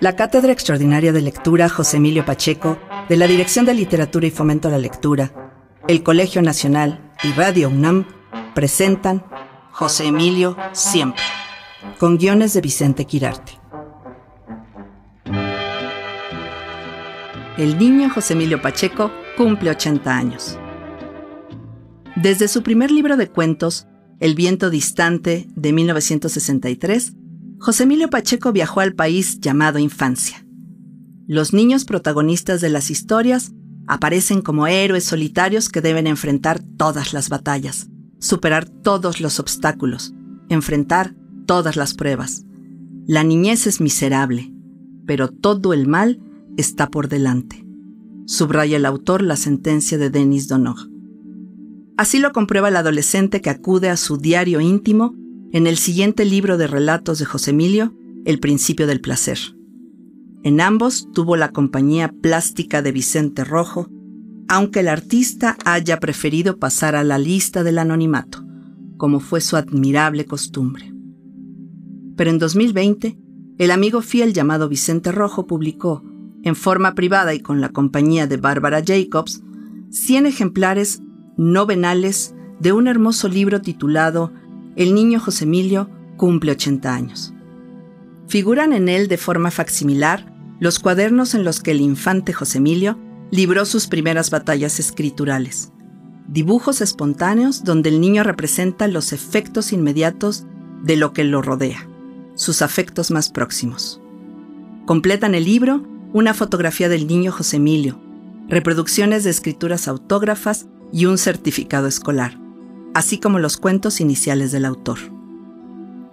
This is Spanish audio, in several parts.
La Cátedra Extraordinaria de Lectura José Emilio Pacheco, de la Dirección de Literatura y Fomento a la Lectura, el Colegio Nacional y Radio UNAM presentan José Emilio Siempre, con guiones de Vicente Quirarte. El niño José Emilio Pacheco cumple 80 años. Desde su primer libro de cuentos, El viento distante, de 1963, José Emilio Pacheco viajó al país llamado Infancia. Los niños protagonistas de las historias aparecen como héroes solitarios que deben enfrentar todas las batallas, superar todos los obstáculos, enfrentar todas las pruebas. La niñez es miserable, pero todo el mal está por delante. Subraya el autor la sentencia de Denis Donog. Así lo comprueba el adolescente que acude a su diario íntimo en el siguiente libro de relatos de José Emilio, El principio del placer. En ambos tuvo la compañía plástica de Vicente Rojo, aunque el artista haya preferido pasar a la lista del anonimato, como fue su admirable costumbre. Pero en 2020, el amigo fiel llamado Vicente Rojo publicó, en forma privada y con la compañía de Bárbara Jacobs, 100 ejemplares novenales de un hermoso libro titulado el niño José Emilio cumple 80 años. Figuran en él de forma facsimilar los cuadernos en los que el infante José Emilio libró sus primeras batallas escriturales. Dibujos espontáneos donde el niño representa los efectos inmediatos de lo que lo rodea, sus afectos más próximos. Completan el libro una fotografía del niño José Emilio, reproducciones de escrituras autógrafas y un certificado escolar así como los cuentos iniciales del autor.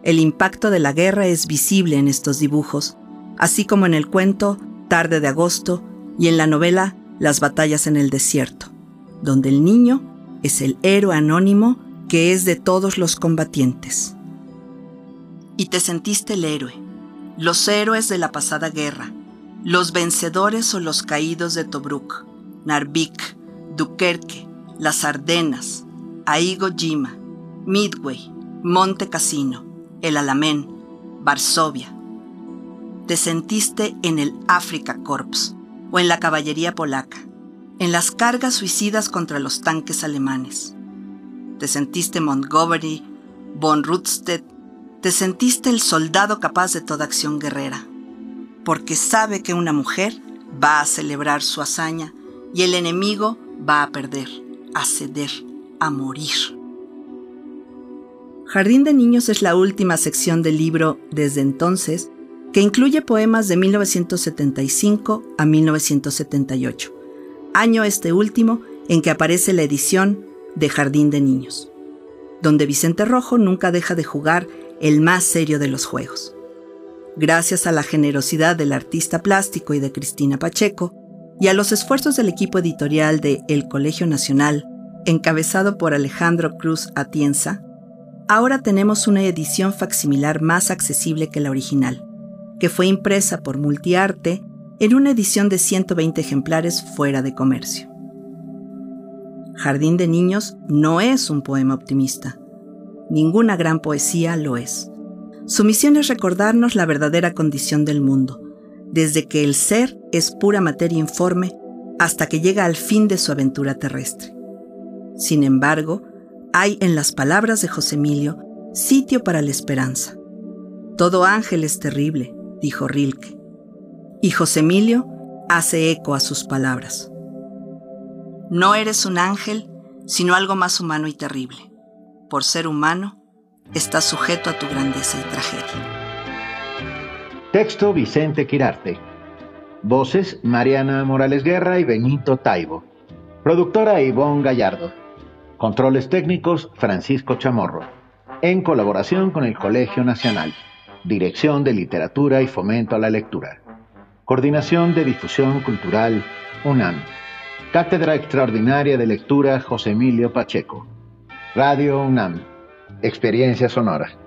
El impacto de la guerra es visible en estos dibujos, así como en el cuento Tarde de Agosto y en la novela Las batallas en el desierto, donde el niño es el héroe anónimo que es de todos los combatientes. Y te sentiste el héroe, los héroes de la pasada guerra, los vencedores o los caídos de Tobruk, Narvik, Dunkerque, las Ardenas, Aigo Jima, Midway, Monte Cassino, El Alamén, Varsovia. Te sentiste en el Africa Corps o en la caballería polaca, en las cargas suicidas contra los tanques alemanes. Te sentiste Montgomery, von Rundstedt, te sentiste el soldado capaz de toda acción guerrera, porque sabe que una mujer va a celebrar su hazaña y el enemigo va a perder, a ceder a morir. Jardín de Niños es la última sección del libro Desde entonces, que incluye poemas de 1975 a 1978, año este último en que aparece la edición de Jardín de Niños, donde Vicente Rojo nunca deja de jugar el más serio de los juegos. Gracias a la generosidad del artista plástico y de Cristina Pacheco, y a los esfuerzos del equipo editorial de El Colegio Nacional, encabezado por Alejandro Cruz Atienza, ahora tenemos una edición facsimilar más accesible que la original, que fue impresa por Multiarte en una edición de 120 ejemplares fuera de comercio. Jardín de Niños no es un poema optimista. Ninguna gran poesía lo es. Su misión es recordarnos la verdadera condición del mundo, desde que el ser es pura materia informe hasta que llega al fin de su aventura terrestre. Sin embargo, hay en las palabras de José Emilio sitio para la esperanza. Todo ángel es terrible, dijo Rilke. Y José Emilio hace eco a sus palabras. No eres un ángel, sino algo más humano y terrible. Por ser humano, estás sujeto a tu grandeza y tragedia. Texto Vicente Quirarte. Voces Mariana Morales Guerra y Benito Taibo. Productora Ivonne Gallardo. Controles técnicos Francisco Chamorro. En colaboración con el Colegio Nacional. Dirección de Literatura y Fomento a la Lectura. Coordinación de Difusión Cultural UNAM. Cátedra Extraordinaria de Lectura José Emilio Pacheco. Radio UNAM. Experiencia Sonora.